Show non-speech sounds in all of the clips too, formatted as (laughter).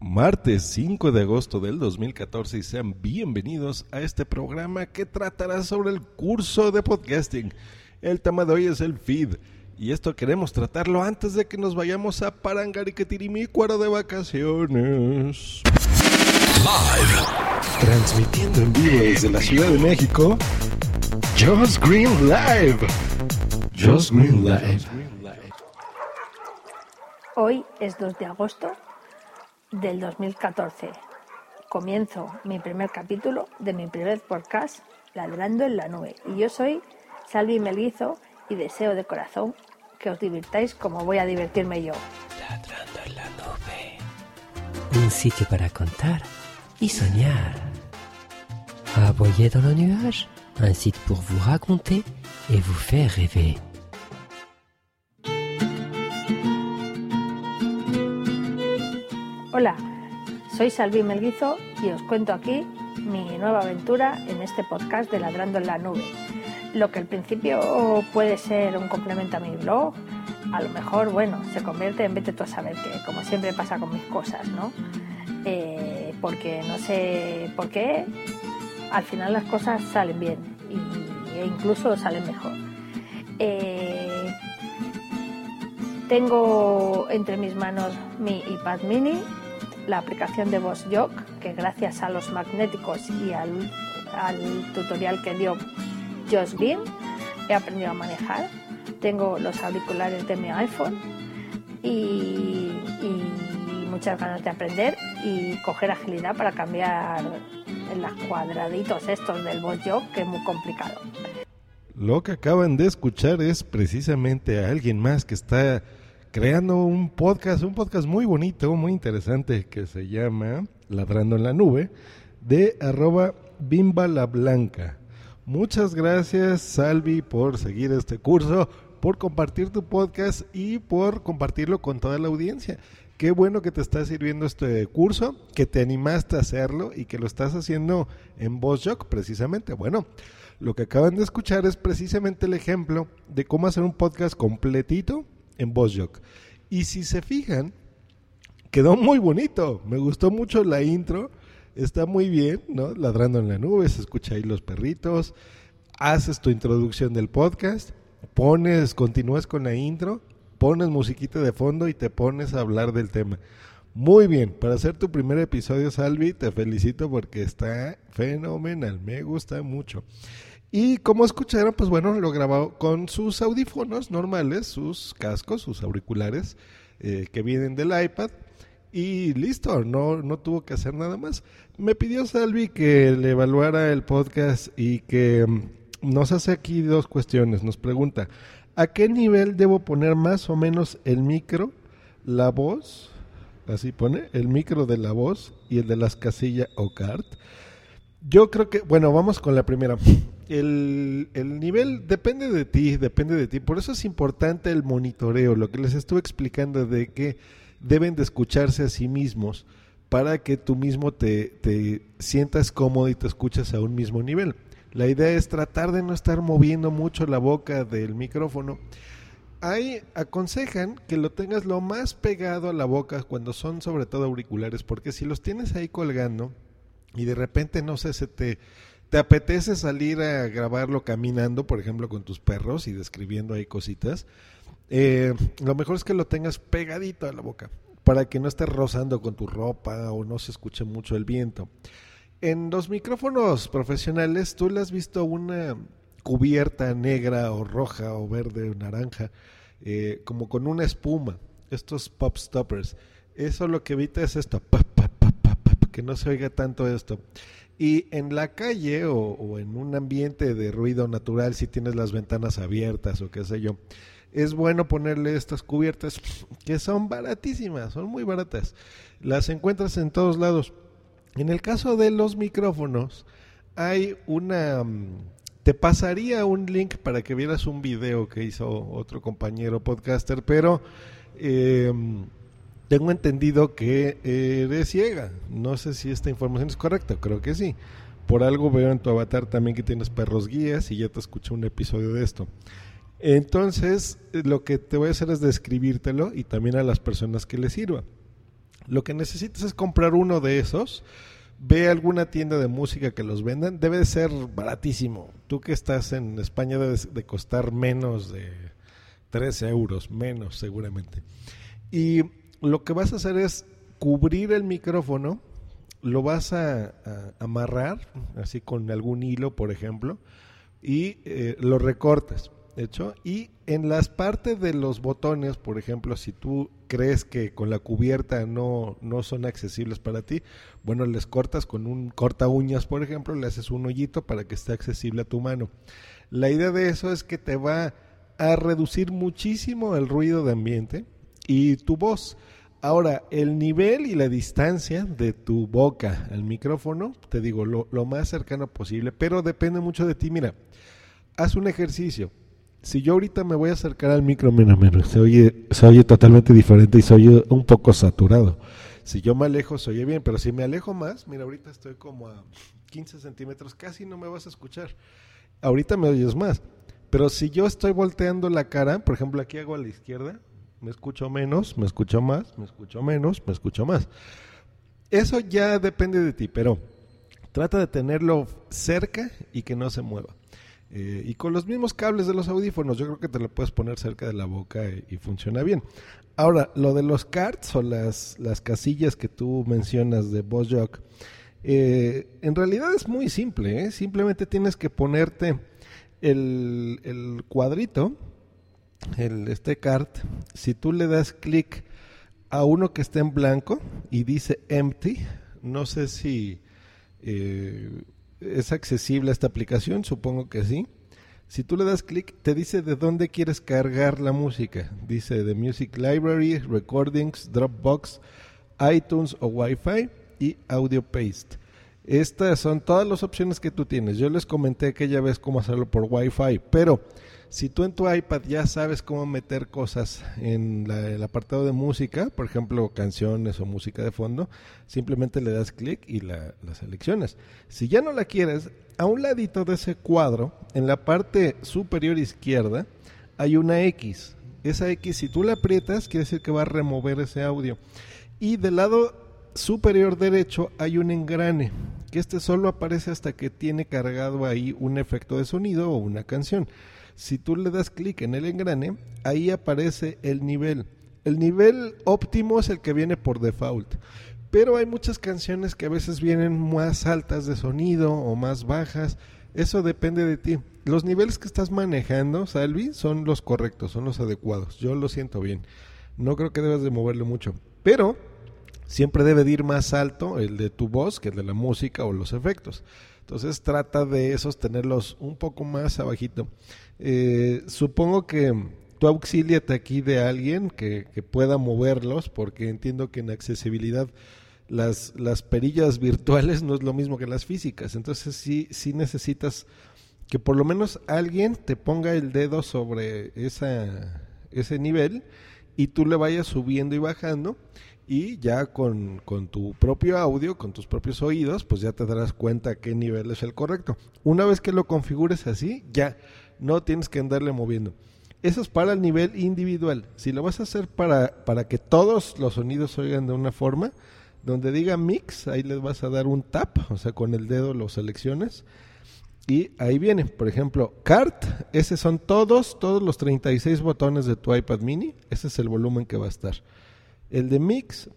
Martes 5 de agosto del 2014 y sean bienvenidos a este programa que tratará sobre el curso de podcasting. El tema de hoy es el feed y esto queremos tratarlo antes de que nos vayamos a Parangaricatirimícuaro de vacaciones. Live. Transmitiendo en vivo desde la Ciudad de México, Just Green Live. Just Green Live. Hoy es 2 de agosto del 2014. Comienzo mi primer capítulo de mi primer podcast, Ladrando en la Nube. Y yo soy Salvi Melguizo y deseo de corazón que os divirtáis como voy a divertirme yo. Ladrando en la nube. Un sitio para contar y soñar. Aboyez dans le nuage. Un site pour vous raconter et vous faire rêver. Hola, soy Salvi Melguizo y os cuento aquí mi nueva aventura en este podcast de Ladrando en la Nube. Lo que al principio puede ser un complemento a mi blog, a lo mejor, bueno, se convierte en vete tú a saber que, como siempre pasa con mis cosas, ¿no? Eh, porque no sé por qué, al final las cosas salen bien y, e incluso salen mejor. Eh, tengo entre mis manos mi iPad mini, la aplicación de VozJock, que gracias a los magnéticos y al, al tutorial que dio Josh Beam he aprendido a manejar. Tengo los auriculares de mi iPhone y, y muchas ganas de aprender y coger agilidad para cambiar en los cuadraditos estos del VozJock, que es muy complicado. Lo que acaban de escuchar es precisamente a alguien más que está creando un podcast, un podcast muy bonito, muy interesante que se llama Ladrando en la Nube, de arroba Bimba la Blanca. Muchas gracias, Salvi, por seguir este curso, por compartir tu podcast y por compartirlo con toda la audiencia. Qué bueno que te está sirviendo este curso, que te animaste a hacerlo y que lo estás haciendo en VozJock precisamente. Bueno, lo que acaban de escuchar es precisamente el ejemplo de cómo hacer un podcast completito en VozJock. Y si se fijan, quedó muy bonito. Me gustó mucho la intro. Está muy bien, ¿no? Ladrando en la nube, se escucha ahí los perritos. Haces tu introducción del podcast, pones, continúas con la intro, pones musiquita de fondo y te pones a hablar del tema. Muy bien, para hacer tu primer episodio, Salvi, te felicito porque está fenomenal, me gusta mucho. Y como escucharon, pues bueno, lo grabó con sus audífonos normales, sus cascos, sus auriculares eh, que vienen del iPad. Y listo, no, no tuvo que hacer nada más. Me pidió Salvi que le evaluara el podcast y que mm, nos hace aquí dos cuestiones. Nos pregunta, ¿a qué nivel debo poner más o menos el micro, la voz, así pone, el micro de la voz y el de las casillas o cart? Yo creo que, bueno, vamos con la primera. El, el, nivel depende de ti, depende de ti. Por eso es importante el monitoreo, lo que les estuve explicando de que deben de escucharse a sí mismos para que tú mismo te, te sientas cómodo y te escuches a un mismo nivel. La idea es tratar de no estar moviendo mucho la boca del micrófono. Ahí aconsejan que lo tengas lo más pegado a la boca cuando son sobre todo auriculares, porque si los tienes ahí colgando y de repente, no sé, se te, te apetece salir a grabarlo caminando, por ejemplo, con tus perros y describiendo ahí cositas, eh, lo mejor es que lo tengas pegadito a la boca para que no estés rozando con tu ropa o no se escuche mucho el viento. En los micrófonos profesionales, tú le has visto una cubierta negra o roja o verde o naranja, eh, como con una espuma, estos pop stoppers. Eso lo que evita es esto, que no se oiga tanto esto. Y en la calle o, en un ambiente de ruido natural, si tienes las ventanas abiertas o qué sé yo, es bueno ponerle estas cubiertas (sniffs) que son baratísimas, son muy baratas. Las encuentras en todos lados. En el caso de los micrófonos, hay una... Mm, te pasaría un link para que vieras un video que hizo otro compañero podcaster, pero eh, tengo entendido que eres ciega. No sé si esta información es correcta, creo que sí. Por algo veo en tu avatar también que tienes perros guías y ya te escuché un episodio de esto. Entonces, lo que te voy a hacer es describírtelo y también a las personas que les sirva. Lo que necesitas es comprar uno de esos. Ve alguna tienda de música que los vendan. Debe de ser baratísimo. Tú que estás en España debe de costar menos de 13 euros, menos seguramente. Y lo que vas a hacer es cubrir el micrófono, lo vas a, amarrar, así con algún hilo, por ejemplo, y eh, lo recortas hecho. Y en las partes de los botones, por ejemplo, si tú crees que con la cubierta no, no son accesibles para ti, bueno, les cortas con un corta uñas, por ejemplo, le haces un hoyito para que esté accesible a tu mano. La idea de eso es que te va a reducir muchísimo el ruido de ambiente y tu voz. Ahora, el nivel y la distancia de tu boca al micrófono, te digo, lo, lo más cercano posible, pero depende mucho de ti. Mira, haz un ejercicio si yo ahorita me voy a acercar al micro, mira, mira, se oye, se oye totalmente diferente y se oye un poco saturado. Si yo me alejo, se oye bien, pero si me alejo más, mira, ahorita estoy como a 15 centímetros, casi no me vas a escuchar. Ahorita me oyes más. Pero si yo estoy volteando la cara, por ejemplo, aquí hago a la izquierda, me escucho menos, me escucho más, me escucho menos, me escucho más. Eso ya depende de ti, pero trata de tenerlo cerca y que no se mueva. Eh, y con los mismos cables de los audífonos, yo creo que te lo puedes poner cerca de la boca y, funciona bien. Ahora, lo de los cards o las, las casillas que tú mencionas de Boss eh, en realidad es muy simple. ¿eh? Simplemente tienes que ponerte el, el cuadrito, el, este card. Si tú le das clic a uno que está en blanco y dice empty, no sé si ¿Es accesible esta aplicación? Supongo que sí. Si tú le das clic, te dice de dónde quieres cargar la música. Dice de Music Library, Recordings, Dropbox, iTunes o Wi-Fi y Audio Paste. Estas son todas las opciones que tú tienes. Yo les comenté que ya ves cómo hacerlo por Wi-Fi, pero si tú en tu iPad ya sabes cómo meter cosas en el apartado de música, por ejemplo, canciones o música de fondo, simplemente le das clic y la, la seleccionas. Si ya no la quieres, a un ladito de ese cuadro, en la parte superior izquierda, hay una X. Esa X, si tú la aprietas, quiere decir que va a remover ese audio. Y del lado superior derecho hay un engrane, que este solo aparece hasta que tiene cargado ahí un efecto de sonido o una canción. Si tú le das clic en el engrane, ahí aparece el nivel. El nivel óptimo es el que viene por default. Pero hay muchas canciones que a veces vienen más altas de sonido o más bajas. Eso depende de ti. Los niveles que estás manejando, Salvi, son los correctos, son los adecuados. Yo lo siento bien. No creo que debas de moverlo mucho. Pero siempre debe de ir más alto el de tu voz que el de la música o los efectos. Entonces trata de sostenerlos un poco más abajito. Eh, supongo que tú auxíliate aquí de alguien que, que, pueda moverlos, porque entiendo que en accesibilidad las, las perillas (laughs) virtuales no es lo mismo que las físicas. Entonces sí, sí necesitas que por lo menos alguien te ponga el dedo sobre esa, ese nivel y tú le vayas subiendo y bajando y ya con, con, tu propio audio, con tus propios oídos, pues ya te darás cuenta qué nivel es el correcto. Una vez que lo configures así, ya no tienes que andarle moviendo. Eso es para el nivel individual. Si lo vas a hacer para, para que todos los sonidos oigan de una forma, donde diga mix, ahí les vas a dar un tap, o sea, con el dedo lo selecciones. Y ahí viene, por ejemplo, cart, esos son todos, todos los 36 botones de tu iPad mini, ese es el volumen que va a estar. El de mix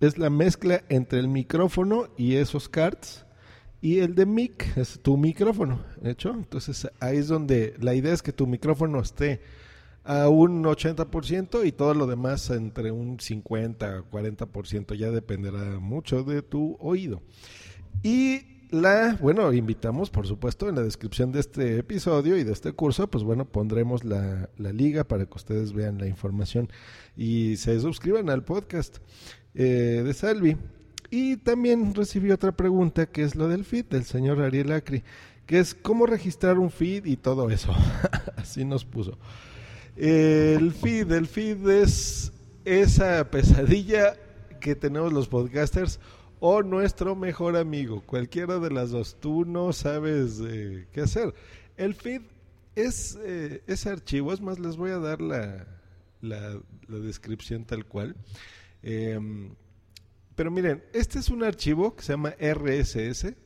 es la mezcla entre el micrófono y esos cards. Y el de mic es tu micrófono, hecho. Entonces ahí es donde la idea es que tu micrófono esté a un 80% y todo lo demás entre un 50 40%. Ya dependerá mucho de tu oído. Y la, bueno, invitamos, por supuesto, en la descripción de este episodio y de este curso, pues bueno, pondremos la, liga para que ustedes vean la información y se suscriban al podcast eh, de Salvi. Y también recibí otra pregunta que es lo del feed del señor Ariel Acri, que es cómo registrar un feed y todo eso. (laughs) Así nos puso. el feed, el feed es esa pesadilla que tenemos los podcasters o nuestro mejor amigo. Cualquiera de las dos. Tú no sabes eh, qué hacer. El feed es eh, ese archivo. Es más, les voy a dar la, la, descripción tal cual. Em, pero miren, este es un archivo que se llama RSS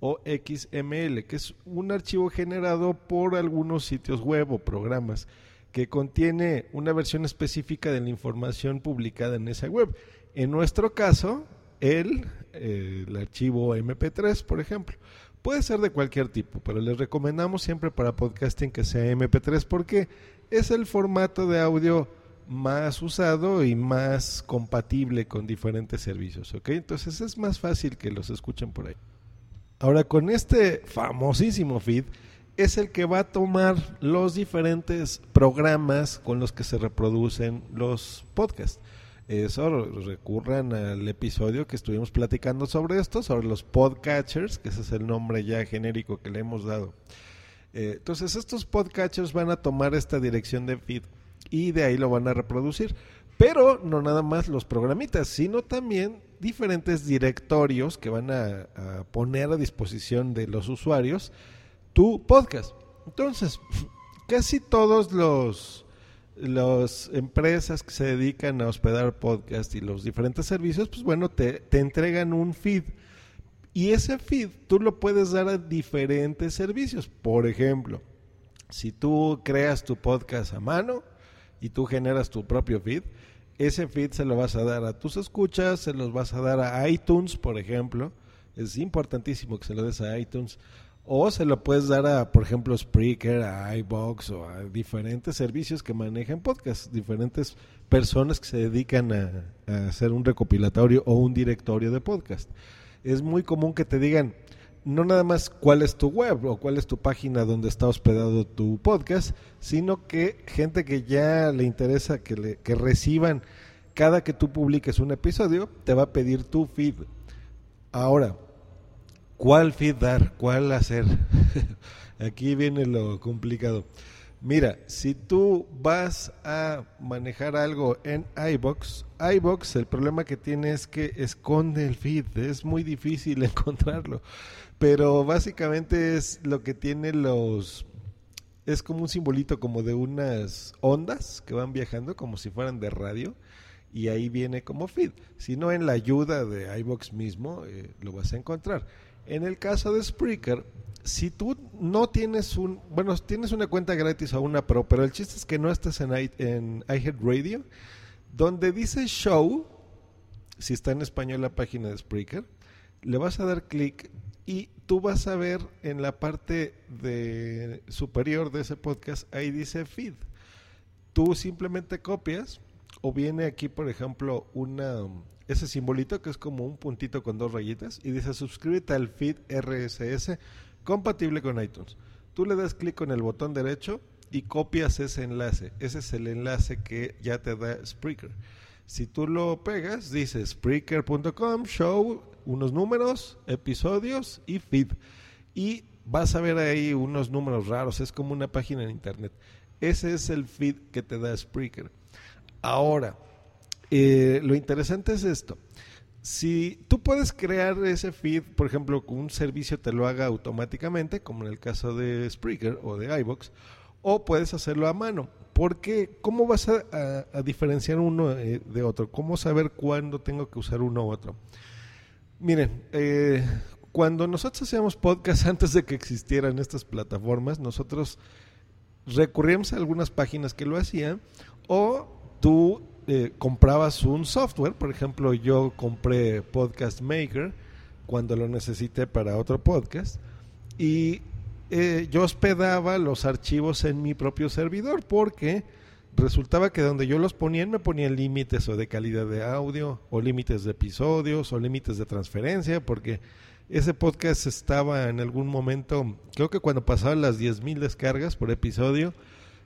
o XML, que es un archivo generado por algunos sitios web o programas que contiene una versión específica de la información publicada en esa web. En nuestro caso, el, eh, el archivo MP3, por ejemplo. Puede ser de cualquier tipo, pero les recomendamos siempre para podcasting que sea MP3 porque es el formato de audio más usado y más compatible con diferentes servicios, ¿ok? Entonces es más fácil que los escuchen por ahí. Ahora con este famosísimo feed es el que va a tomar los diferentes programas con los que se reproducen los podcasts eso recurran al episodio que estuvimos platicando sobre esto, sobre los podcatchers, que ese es el nombre ya genérico que le hemos dado. Eh, entonces estos podcatchers van a tomar esta dirección de feed y de ahí lo van a reproducir. Pero no nada más los programitas, sino también diferentes directorios que van a, a poner a disposición de los usuarios tu podcast. Entonces, casi todos los las empresas que se dedican a hospedar podcast y los diferentes servicios, pues bueno, te, te entregan un feed. Y ese feed tú lo puedes dar a diferentes servicios. Por ejemplo, si tú creas tu podcast a mano y tú generas tu propio feed, ese feed se lo vas a dar a tus escuchas, se los vas a dar a iTunes, por ejemplo. Es importantísimo que se lo des a iTunes o se lo puedes dar a, por ejemplo, Spreaker, a iBox o a diferentes servicios que manejan podcast, diferentes personas que se dedican a, hacer un recopilatorio o un directorio de podcast. Es muy común que te digan, no nada más cuál es tu web o cuál es tu página donde está hospedado tu podcast, sino que gente que ya le interesa que, le, que reciban cada que tú publiques un episodio, te va a pedir tu feed. Ahora, ¿Cuál feed dar? ¿Cuál hacer? (laughs) Aquí viene lo complicado. Mira, si tú vas a manejar algo en iBox, iBox el problema que tiene es que esconde el feed, es muy difícil (laughs) encontrarlo. Pero básicamente es lo que tiene los es como un simbolito como de unas ondas que van viajando como si fueran de radio y ahí viene como feed. Si no en la ayuda de iBox mismo eh, lo vas a encontrar. En el caso de Spreaker, si tú no tienes un, bueno, tienes una cuenta gratis o una pro, pero el chiste es que no estás en, en iHeartRadio, donde dice show, si está en español la página de Spreaker, le vas a dar clic y tú vas a ver en la parte de superior de ese podcast, ahí dice feed. Tú simplemente copias o viene aquí, por ejemplo, una ese simbolito que es como un puntito con dos rayitas y dice suscríbete al feed RSS compatible con iTunes. Tú le das clic con el botón derecho y copias ese enlace. Ese es el enlace que ya te da Spreaker. Si tú lo pegas, dice Spreaker.com, show, unos números, episodios y feed. Y vas a ver ahí unos números raros. Es como una página en internet. Ese es el feed que te da Spreaker. Ahora, eh, lo interesante es esto. Si tú puedes crear ese feed, por ejemplo, que un servicio te lo haga automáticamente, como en el caso de Spreaker o de iBox, o puedes hacerlo a mano. Porque, ¿cómo vas a, diferenciar uno eh, de otro? ¿Cómo saber cuándo tengo que usar uno u otro? Miren, eh, cuando nosotros hacíamos podcast (laughs) antes de que existieran estas plataformas, nosotros recurríamos a algunas páginas que lo hacían o tú eh, comprabas un software, por ejemplo, yo compré Podcast Maker cuando lo necesité para otro podcast y eh, yo hospedaba los archivos en mi propio servidor porque resultaba que donde yo los ponía me ponían límites o de calidad de audio o límites de episodios o límites de transferencia porque ese podcast estaba en algún momento, creo que cuando pasaban las 10.000 descargas por episodio,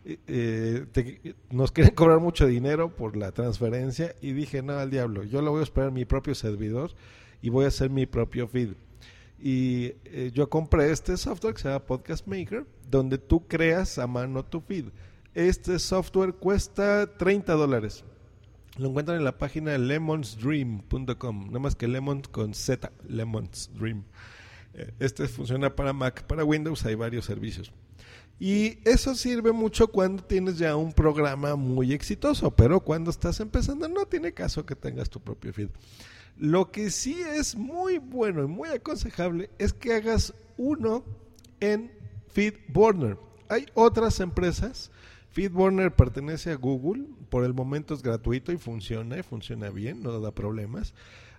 eh, nos quieren cobrar mucho dinero por la transferencia y dije, no, al diablo, yo lo voy a esperar mi propio servidor y voy a hacer mi propio feed. Y eh, yo compré este software que se llama Podcast Maker, donde tú creas a mano tu feed. Este software cuesta 30 dólares. Lo encuentran en la página lemonsdream.com, nada más que lemons con Z, Lemons Dream. Eh, este funciona para Mac, para Windows hay varios servicios. Y eso sirve mucho cuando tienes ya un programa muy exitoso, pero cuando estás empezando no tiene caso que tengas tu propio feed. Lo que sí es muy bueno y muy aconsejable es que hagas uno en FeedBurner. Hay otras empresas. FeedBurner pertenece a Google. Por el momento es gratuito y funciona, y funciona bien, no da problemas.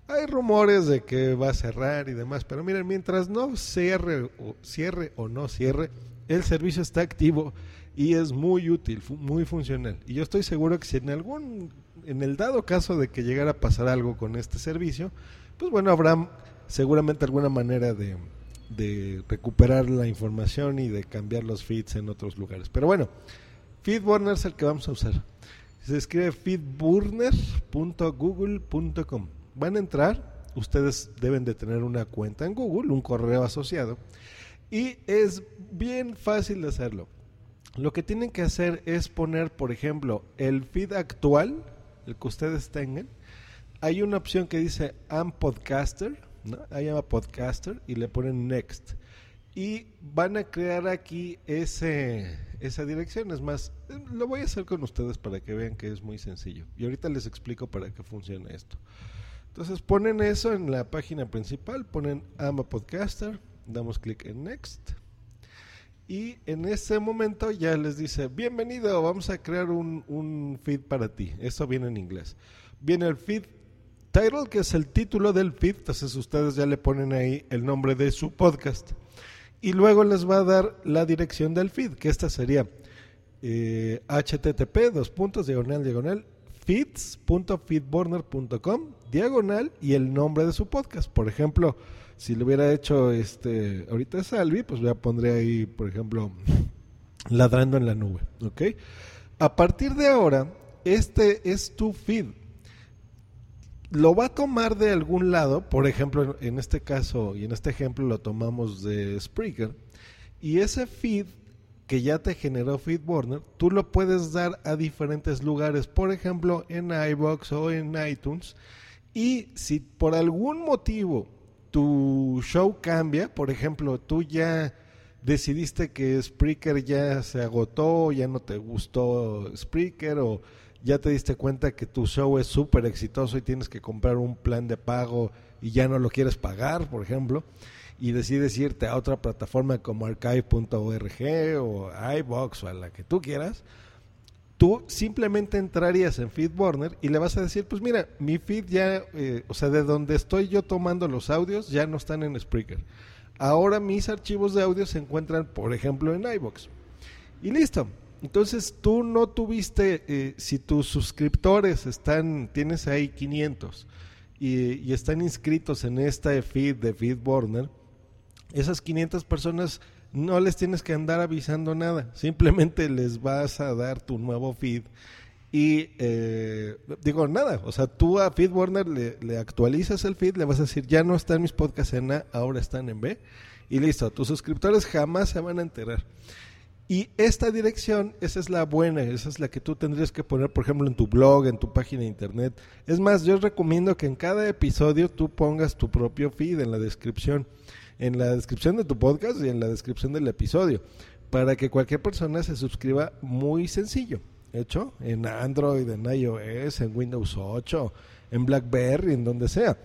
Hay rumores de que va a cerrar y demás, pero miren, mientras no cierre cierre o no cierre, el servicio está activo y es muy útil, muy funcional. Y yo estoy seguro que si en algún, en el dado caso de que llegara a pasar algo con este servicio, pues bueno, habrá seguramente alguna manera de, recuperar la información y de cambiar los feeds en otros lugares. Pero bueno, FeedBurner es el que vamos a usar. Se escribe feedburner.google.com. Van a entrar, ustedes deben de tener una cuenta en Google, un correo asociado y es bien fácil de hacerlo. Lo que tienen que hacer es poner, por ejemplo, el feed actual, el que ustedes tengan. Hay una opción que dice I'm Podcaster, ¿no? Ahí llama Podcaster y le ponen Next. Y van a crear aquí ese, esa dirección. Es más, lo voy a hacer con ustedes para que vean que es muy sencillo. Y ahorita les explico para qué funciona esto. Entonces ponen eso en la página principal, ponen I'm a Podcaster damos clic en Next. Y en ese momento ya les dice, bienvenido, vamos a crear un, feed para ti. Eso viene en inglés. Viene el feed title, que es el título del feed. Entonces ustedes ya le ponen ahí el nombre de su podcast. Y luego les va a dar la dirección del feed, que esta sería http, eh, dos puntos, diagonal, diagonal, feeds.feedburner.com, diagonal, y el nombre de su podcast. Por ejemplo, si lo hubiera hecho este ahorita Salvi, pues ya pondré ahí, por ejemplo, (sniffs) ladrando en la nube, ¿ok? A partir de ahora, este es tu feed. Lo va a tomar de algún lado, por ejemplo, en este caso y en este ejemplo lo tomamos de Spreaker, y ese feed que ya te generó FeedBurner, tú lo puedes dar a diferentes lugares, por ejemplo, en iBox o en iTunes. Y si por algún motivo tu show cambia, por ejemplo, tú ya decidiste que Spreaker ya se agotó, ya no te gustó Spreaker o ya te diste cuenta que tu show es súper exitoso y tienes que comprar un plan de pago y ya no lo quieres pagar, por ejemplo, y decides irte a otra plataforma como archive.org o iBox o a la que tú quieras, tú simplemente entrarías en FeedBurner y le vas a decir, pues mira, mi feed ya, eh, o sea, de donde estoy yo tomando los audios ya no están en Spreaker. ahora mis archivos de audio se encuentran, por ejemplo, en iBox. Y listo. Entonces tú no tuviste, eh, si tus suscriptores están, tienes ahí 500 y, y están inscritos en esta feed de FeedBurner, esas 500 personas no les tienes que andar avisando nada, simplemente les vas a dar tu nuevo feed y eh, digo nada, o sea, tú a FeedBurner le, le, actualizas el feed, le vas a decir, ya no están mis podcasts en A, ahora están en B, y listo, tus suscriptores jamás se van a enterar. Y esta dirección, esa es la buena, esa es la que tú tendrías que poner, por ejemplo, en tu blog, en tu página de internet. Es más, yo recomiendo que en cada episodio tú pongas tu propio feed en la descripción, en la descripción de tu podcast y en la descripción del episodio, para que cualquier persona se suscriba muy sencillo hecho en Android, en iOS, en Windows 8, en BlackBerry, en donde sea.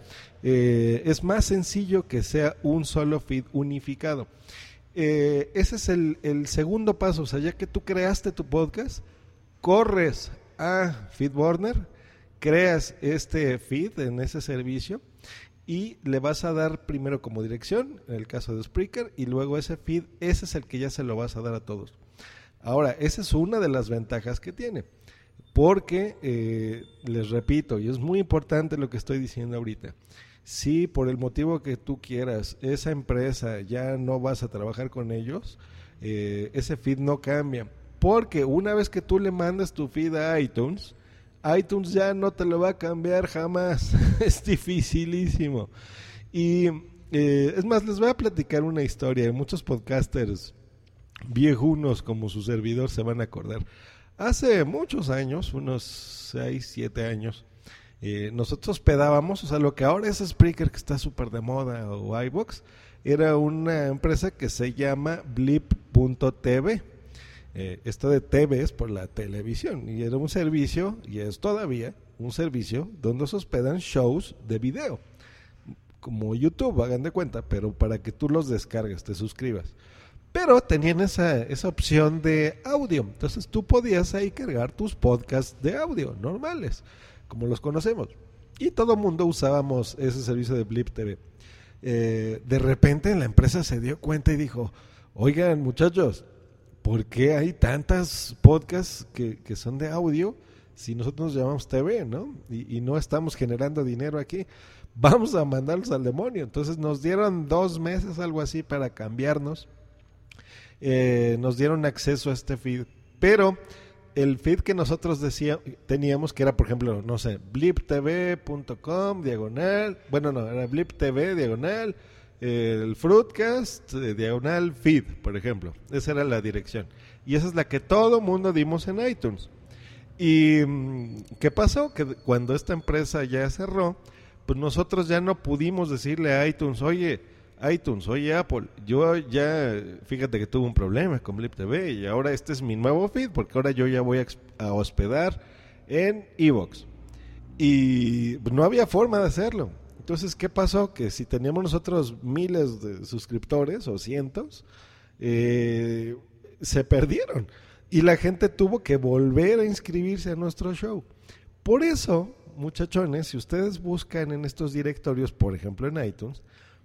Eh, es más sencillo que sea un solo feed unificado. Eh, ese es el, el, segundo paso, o sea, ya que tú creaste tu podcast, corres a FeedBurner, creas este feed en ese servicio y le vas a dar primero como dirección, en el caso de Spreaker, y luego ese feed, ese es el que ya se lo vas a dar a todos. Ahora, esa es una de las ventajas que tiene. Porque, eh, les repito, y es muy importante lo que estoy diciendo ahorita, si por el motivo que tú quieras, esa empresa ya no vas a trabajar con ellos, eh, ese feed no cambia. Porque una vez que tú le mandas tu feed a iTunes, iTunes ya no te lo va a cambiar jamás. (laughs) es dificilísimo. Y eh, es más, les voy a platicar una historia. Muchos podcasters viejunos como su servidor se van a acordar. Hace muchos años, unos 6, 7 años, eh, nosotros pedábamos, o sea, lo que ahora es Spreaker, que está súper de moda, o iBox, era una empresa que se llama Blip.tv. Eh, esto de TV es por la televisión, y era un servicio, y es todavía un servicio, donde se hospedan shows de video, como YouTube, hagan de cuenta, pero para que tú los descargues, te suscribas. Pero tenían esa, esa opción de audio. Entonces tú podías ahí cargar tus podcasts de audio normales, como los conocemos. Y todo el mundo usábamos ese servicio de Blip TV. Eh, de repente la empresa se dio cuenta y dijo, oigan muchachos, ¿por qué hay tantas podcasts que, que son de audio si nosotros nos llamamos TV, ¿no? Y, no estamos generando dinero aquí. Vamos a mandarlos al demonio. Entonces nos dieron dos meses, algo así, para cambiarnos eh, nos dieron acceso a este feed. Pero el feed que nosotros decía, teníamos, que era, por ejemplo, no sé, bliptv.com, diagonal, bueno, no, era bliptv, diagonal, el Fruitcast, eh, diagonal, feed, por ejemplo. Esa era la dirección. Y esa es la que todo mundo dimos en iTunes. ¿Y mm, qué pasó? Que cuando esta empresa ya cerró, pues nosotros ya no pudimos decirle a iTunes, oye, iTunes, oye Apple, yo ya, fíjate que tuve un problema con Blip TV y ahora este es mi nuevo feed porque ahora yo ya voy a, hospedar en Evox. Y no había forma de hacerlo. Entonces, ¿qué pasó? Que si teníamos nosotros miles de suscriptores o cientos, eh, se perdieron. Y la gente tuvo que volver a inscribirse a nuestro show. Por eso, muchachones, si ustedes buscan en estos directorios, por ejemplo en iTunes,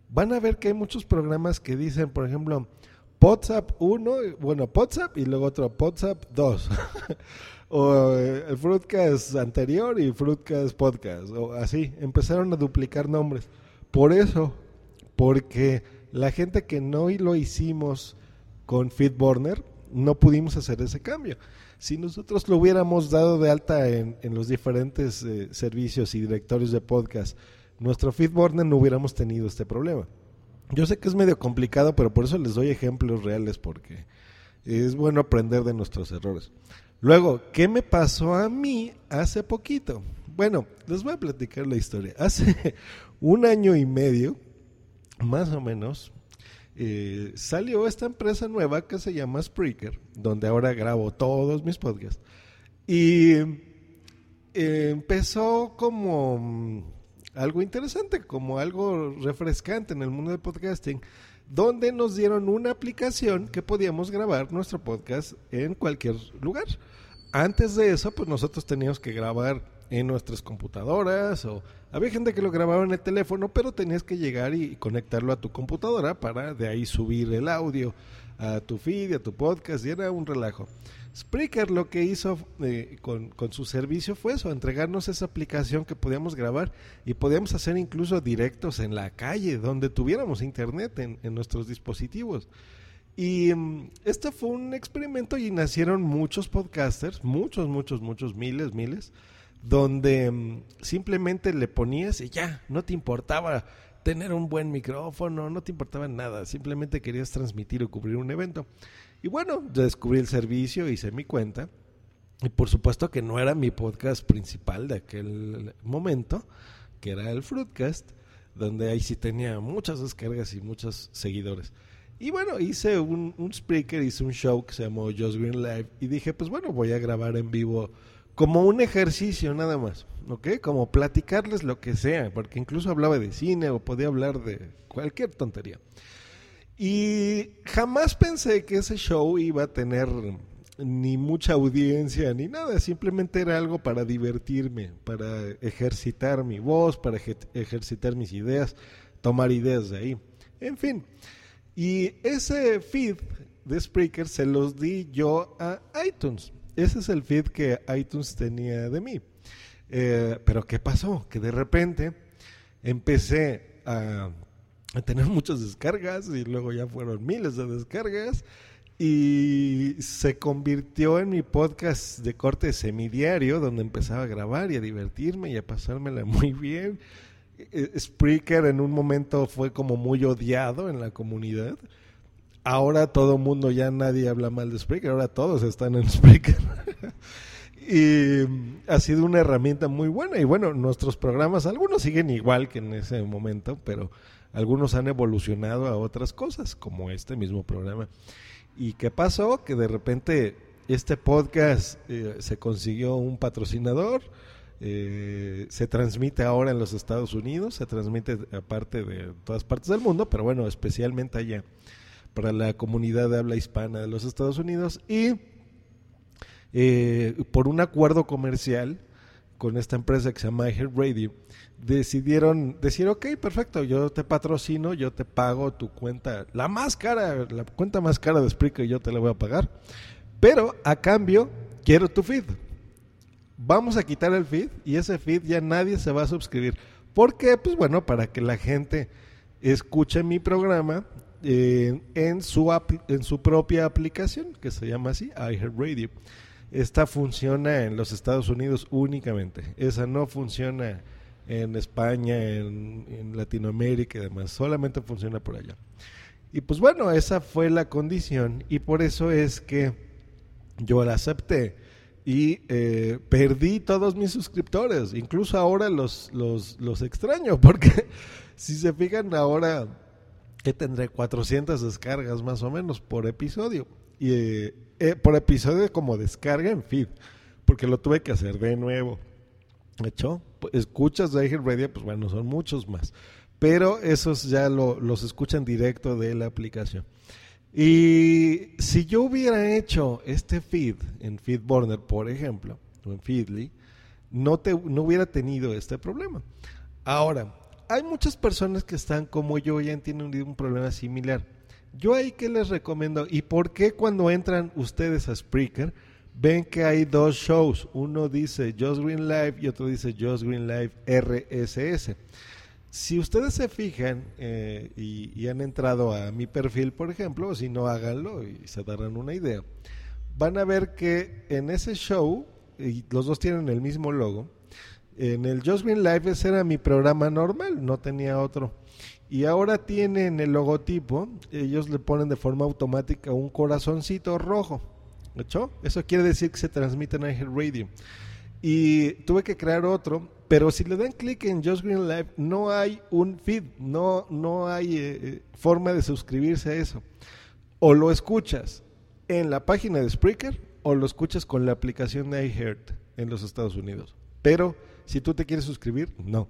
van a ver que hay muchos programas que dicen, por ejemplo, WhatsApp 1, bueno, WhatsApp y luego otro WhatsApp 2. (laughs) o eh, el Fruitcast anterior y Fruitcast Podcast, o así, empezaron a duplicar nombres. Por eso, porque la gente que no lo hicimos con FeedBurner, no pudimos hacer ese cambio. Si nosotros lo hubiéramos dado de alta en, en los diferentes eh, servicios y directorios de podcast, nuestro FeedBurner no hubiéramos tenido este problema. Yo sé que es medio complicado, pero por eso les doy ejemplos reales porque es bueno aprender de nuestros errores. Luego, ¿qué me pasó a mí hace poquito? Bueno, les voy a platicar la historia. (laughs) Hace un año y medio, más o menos, eh, salió esta empresa nueva que se llama Spreaker, donde ahora grabo todos mis podcasts. Y eh, empezó como algo interesante, como algo refrescante en el mundo del podcasting, donde nos dieron una aplicación que podíamos grabar nuestro podcast en cualquier lugar. antes de eso, pues nosotros teníamos que grabar en nuestras computadoras o había gente que lo grababa en el teléfono, pero tenías que llegar y conectarlo a tu computadora para de ahí subir el audio a tu feed, a tu podcast y era un relajo. Spreaker lo que hizo eh, con, su servicio fue eso, entregarnos esa aplicación que podíamos grabar y podíamos hacer incluso directos en la calle, donde tuviéramos internet en, nuestros dispositivos. Y este fue un experimento y nacieron muchos podcasters, muchos, muchos, muchos, miles, miles, donde mm, simplemente le ponías y ya, no te importaba tener un buen micrófono, no te importaba nada, simplemente querías transmitir o cubrir un evento. Y bueno, descubrí el servicio, hice mi cuenta. Y por supuesto que no era mi podcast principal de aquel momento, que era el Fruitcast, donde ahí sí tenía muchas descargas y muchos seguidores. Y bueno, hice un, un speaker, hice un show que se llamó Just Green Live y dije, pues bueno, voy a grabar en vivo como un ejercicio nada más, ¿ok? Como platicarles lo que sea, porque incluso hablaba de cine o podía hablar de cualquier tontería. Y jamás pensé que ese show iba a tener ni mucha audiencia ni nada, simplemente era algo para divertirme, para ejercitar mi voz, para ejercitar mis ideas, tomar ideas de ahí. En fin, y ese feed de Spreaker se los di yo a iTunes. Ese es el feed que iTunes tenía de mí. Eh, pero ¿qué pasó? Que de repente empecé a a tener (laughs) muchas descargas y luego ya fueron miles de descargas y se convirtió en mi podcast de corte semidiario donde empezaba a grabar y a divertirme y a pasármela (laughs) muy bien. E, e, Spreaker en un momento fue como muy odiado en la comunidad. Ahora todo mundo ya nadie habla mal de Spreaker, ahora todos están en (laughs) Spreaker. y ha sido una herramienta muy buena y bueno, nuestros programas algunos siguen igual que en ese momento, pero algunos han evolucionado a otras cosas, como este mismo programa. ¿Y qué pasó? Que de repente este podcast eh, se consiguió un patrocinador, eh, se transmite ahora en los Estados Unidos, se transmite aparte de todas partes del mundo, pero bueno, especialmente allá para la comunidad de habla hispana de los Estados Unidos y eh, por un acuerdo comercial con esta empresa que se llama Radio decidieron decir, ok, perfecto, yo te patrocino, yo te pago tu cuenta, la más cara, la cuenta más cara de Spreaker yo te la voy a pagar, pero a cambio quiero tu feed. Vamos a quitar el feed y ese feed ya nadie se va a suscribir. ¿Por qué? Pues bueno, para que la gente escuche mi programa eh, en, su en su propia aplicación, que se llama así, iHeartRadio. Esta funciona en los Estados Unidos únicamente. Esa no funciona en España, en, Latinoamérica y demás. Solamente funciona por allá. Y pues bueno, esa fue la condición y por eso es que yo la acepté y eh, perdí todos mis suscriptores. Incluso ahora los, los, los extraño porque (laughs) si se fijan ahora que tendré 400 descargas más o menos por episodio. Y eh, eh, por episodio como descarga en feed, porque lo tuve que hacer de nuevo. ¿De hecho? escuchas de Radio, pues bueno, son muchos más. Pero esos ya los escuchan directo de la aplicación. Y si yo hubiera hecho este feed en FeedBurner, por ejemplo, o en Feedly, no, te, no hubiera tenido este problema. Ahora, hay muchas personas que están como yo y tienen un problema similar. Yo ahí que les recomiendo, y por qué cuando entran ustedes a Spreaker, ven que hay dos shows. Uno dice Just Green Live y otro dice Just Green Live RSS. Si ustedes se fijan eh, y, han entrado a mi perfil, por ejemplo, si no háganlo y se darán una idea, van a ver que en ese show, los dos tienen el mismo logo, en el Just Green Live ese era mi programa normal, no tenía otro. Y ahora tienen el logotipo, ellos le ponen de forma automática un corazoncito rojo hecho? Eso quiere decir que se transmite en Radio Y tuve que crear otro, pero si le dan clic en Just Green Live, no hay un feed, no, no hay eh, eh, forma de suscribirse a eso. O lo escuchas en la página de Spreaker o lo escuchas con la aplicación de iHeart en los Estados Unidos. Pero si tú te quieres suscribir, no.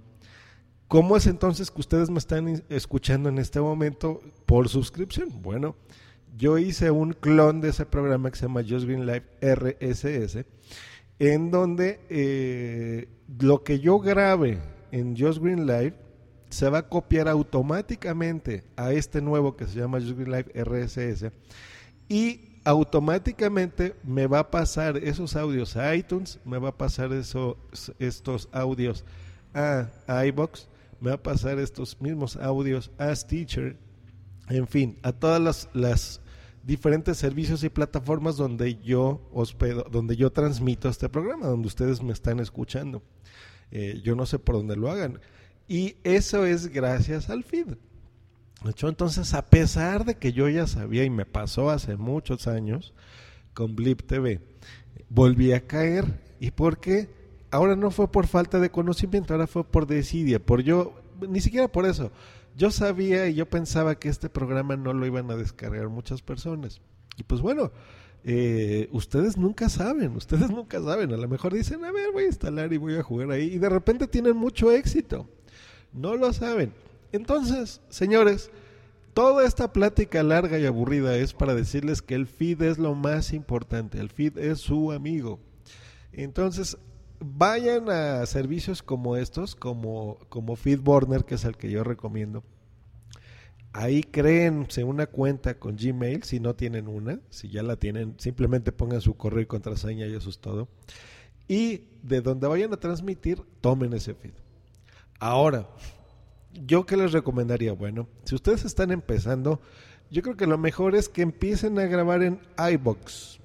¿Cómo es entonces que ustedes me están escuchando en este momento por suscripción? Bueno, yo hice un clon de ese programa que se llama Just Green Live RSS, en donde eh, lo que yo grabe en Just Green Live se va a copiar automáticamente a este nuevo que se llama Just Green Live RSS y automáticamente me va a pasar esos audios a iTunes, me va a pasar esos, estos audios a, iBox, me va a pasar estos mismos audios a Stitcher, en fin, a todas las, las diferentes servicios y plataformas donde yo hospedo, donde yo transmito este programa, donde ustedes me están escuchando. Eh, yo no sé por dónde lo hagan. Y eso es gracias al feed. Entonces, a pesar de que yo ya sabía y me pasó hace muchos años con Blip TV, volví a caer. ¿Y por qué? Ahora no fue por falta de conocimiento, ahora fue por desidia, por yo, ni siquiera por eso. Yo sabía y yo pensaba que este programa no lo iban a descargar muchas personas. Y pues bueno, eh, ustedes nunca saben, ustedes nunca saben. A lo mejor dicen, a ver, voy a instalar y voy a jugar ahí. Y de repente tienen mucho éxito. No lo saben. Entonces, señores, toda esta plática larga y aburrida es para decirles que el feed es lo más importante, el feed es su amigo. Entonces, vayan a servicios como estos, como, como FeedBurner, que es el que yo recomiendo. Ahí créense una cuenta con Gmail, si no tienen una, si ya la tienen, simplemente pongan su correo y contraseña y eso es todo. Y de donde vayan a transmitir, tomen ese feed. Ahora, ¿Yo qué les recomendaría? Bueno, si ustedes están empezando, yo creo que lo mejor es que empiecen a grabar en iBox.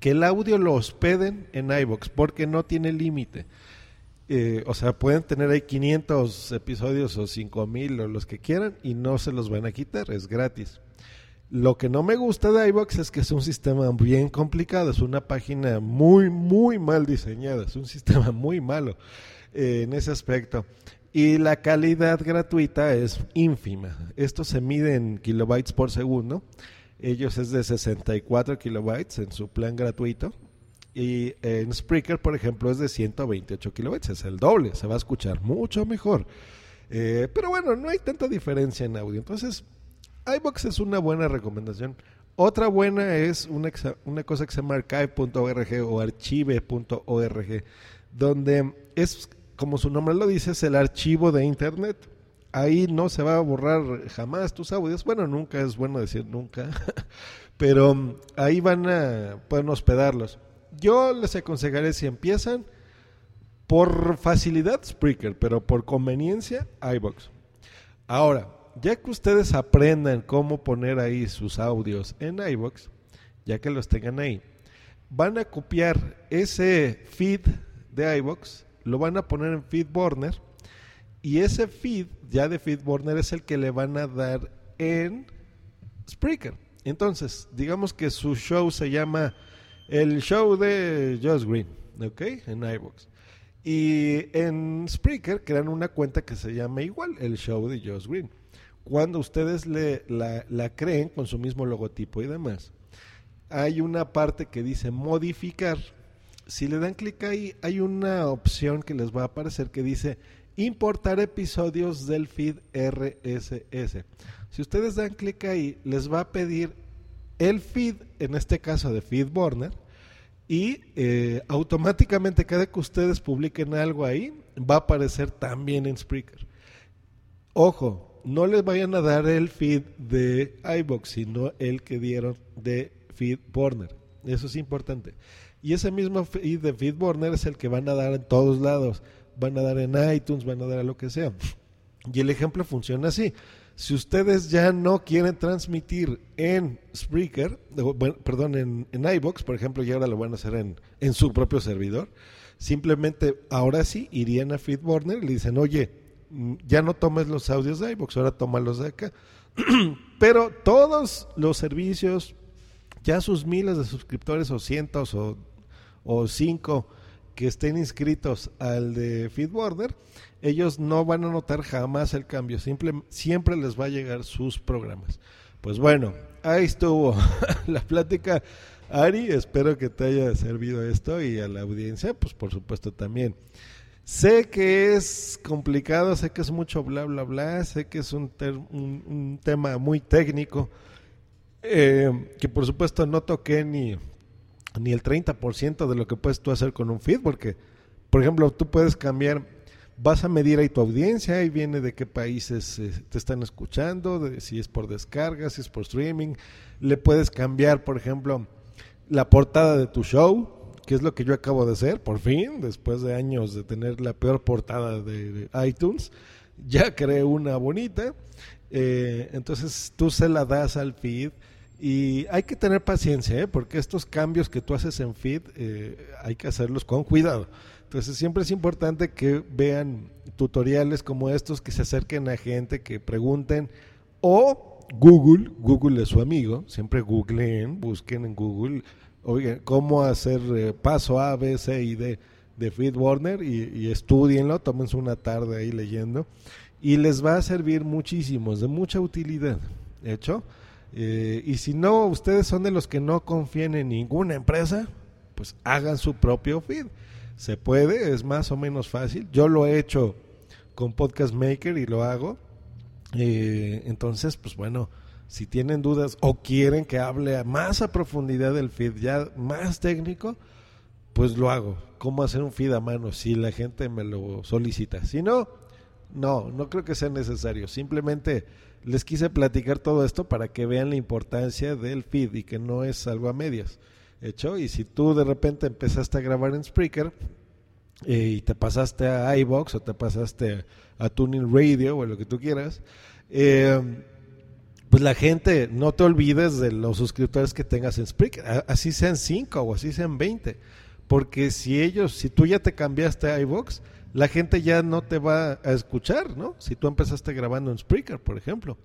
Que el audio lo hospeden en iBox, porque no tiene límite. Eh, o sea, pueden tener ahí 500 episodios o 5000 o los que quieran y no se los van a quitar, es gratis. Lo que no me gusta de iBox es que es un sistema bien complicado, es una página muy, muy mal diseñada, es un sistema muy malo eh, en ese aspecto. Y la calidad gratuita es ínfima. Esto se mide en kilobytes por segundo. Ellos es de 64 kilobytes en su plan gratuito. Y en Spreaker, por ejemplo, es de 128 kilobytes. Es el doble. Se va a escuchar mucho mejor. Eh, pero bueno, no hay tanta diferencia en audio. Entonces, iBox es una buena recomendación. Otra buena es una, una cosa que se llama archive.org o archive.org, donde es como su nombre lo dice, es el archivo de Internet. Ahí no se va a borrar jamás tus audios. Bueno, nunca es bueno decir nunca, (laughs) pero um, ahí van a pueden hospedarlos. Yo les aconsejaré si empiezan por facilidad Spreaker, pero por conveniencia iBox. Ahora, ya que ustedes aprendan cómo poner ahí sus audios en iBox, ya que los tengan ahí, van a copiar ese feed de iBox lo van a poner en FeedBurner y ese feed ya de FeedBurner es el que le van a dar en Spreaker. Entonces, digamos que su show se llama El Show de Josh Green, ¿ok? En iVoox. Y en Spreaker crean una cuenta que se llama igual, El Show de Josh Green. Cuando ustedes la creen con su mismo logotipo y demás, hay una parte que dice modificar si le dan clic ahí, hay una opción que les va a aparecer que dice importar episodios del feed RSS. Si ustedes dan clic ahí, les va a pedir el feed, en este caso de FeedBurner, y eh, automáticamente cada que ustedes publiquen algo ahí, va a aparecer también en Spreaker. Ojo, no les vayan a dar el feed de iBox, sino el que dieron de FeedBurner. Eso es importante. Y ese mismo feed de FeedBurner es el que van a dar en todos lados. Van a dar en iTunes, van a dar a lo que sea. Y el ejemplo funciona así. Si ustedes ya no quieren transmitir en Spreaker, perdón, en, en iBox, por ejemplo, y ahora lo van a hacer en, en su propio servidor, simplemente ahora sí irían a FeedBurner y le dicen, oye, mm, ya no tomes los audios de iBox, ahora tómalos de acá. (clears throat) Pero todos los servicios, ya sus miles de suscriptores o cientos o o cinco que estén inscritos al de FeedBurner, ellos no van a notar jamás el cambio, siempre les va a llegar sus programas. Pues bueno, ahí estuvo (laughs) la plática. Ari, espero que te haya servido esto y a la audiencia, pues por supuesto también. Sé que es complicado, sé que es mucho bla, bla, bla, sé que es un, un tema muy técnico, eh, que por supuesto no toqué ni, ni el 30% de lo que puedes tú hacer con un feed, porque, por ejemplo, tú puedes cambiar, vas a medir ahí tu audiencia, ahí viene de qué países eh, te están escuchando, si es por descarga, si es por streaming, le puedes cambiar, por ejemplo, la portada de tu show, que es lo que yo acabo de hacer, por fin, después de años de tener la peor portada de, de iTunes, ya creé una bonita, eh, entonces tú se la das al feed y hay que tener paciencia, ¿eh? porque estos cambios que tú haces en feed eh, hay que hacerlos con cuidado. Entonces siempre es importante que vean tutoriales como estos, que se acerquen a gente, que pregunten o Google, Google es su amigo, siempre googleen, busquen en Google, oigan, cómo hacer eh, paso A, B, C y D de Feed Warner y, y estudienlo, tómense una tarde ahí leyendo y les va a servir muchísimo, es de mucha utilidad. ¿Hecho? Eh, y si no, ustedes son de los que no confían en ninguna empresa, pues hagan su propio feed. Se puede, es más o menos fácil. Yo lo he hecho con Podcast Maker y lo hago. Eh, entonces, pues bueno, si tienen dudas o quieren que hable más a profundidad del feed, ya más técnico, pues lo hago. ¿Cómo hacer un feed a mano? Si la gente me lo solicita. Si no, no, no creo que sea necesario. Simplemente les quise platicar todo esto para que vean la importancia del feed y que no es algo a medias. ¿Hecho? Y si tú de repente empezaste a grabar en Spreaker eh, y te pasaste a iBox o te pasaste a Tuning Radio o lo que tú quieras, eh, pues la gente, no te olvides de los suscriptores que tengas en Spreaker, así sean 5 o así sean 20. Porque si ellos, si tú ya te cambiaste a iBox, la gente ya no te va a escuchar, ¿no? Si tú empezaste grabando en Spreaker, por ejemplo.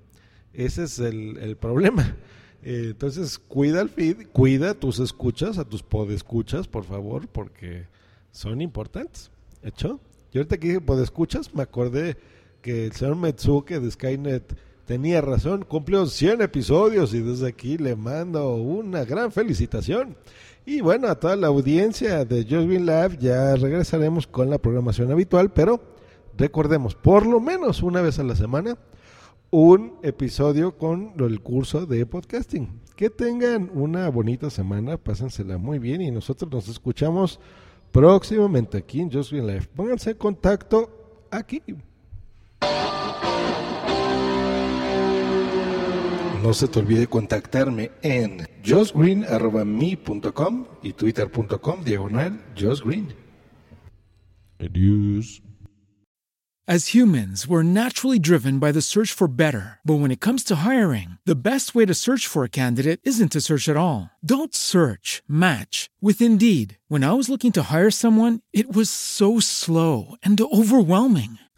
Ese es el, el problema. Eh, entonces, cuida el feed, cuida tus escuchas, a tus podescuchas, por favor, porque son importantes. ¿Hecho? Yo ahorita que dije podescuchas, me acordé que el señor Metsuke de Skynet tenía razón, cumplió 100 episodios y desde aquí le mando una gran felicitación. Y bueno, a toda la audiencia de Just Green Lab ya regresaremos con la programación habitual, pero recordemos, por lo menos una vez a la semana, un episodio con el curso de podcasting. Que tengan una bonita semana, pásensela muy bien y nosotros nos escuchamos próximamente aquí en Just Green Live. Pónganse en contacto aquí. No se te olvide contactarme en josgreen.me.com y twitter.com diagonal josgreen. Adiós. As humans, we're naturally driven by the search for better. But when it comes to hiring, the best way to search for a candidate isn't to search at all. Don't search, match with Indeed. When I was looking to hire someone, it was so slow and overwhelming.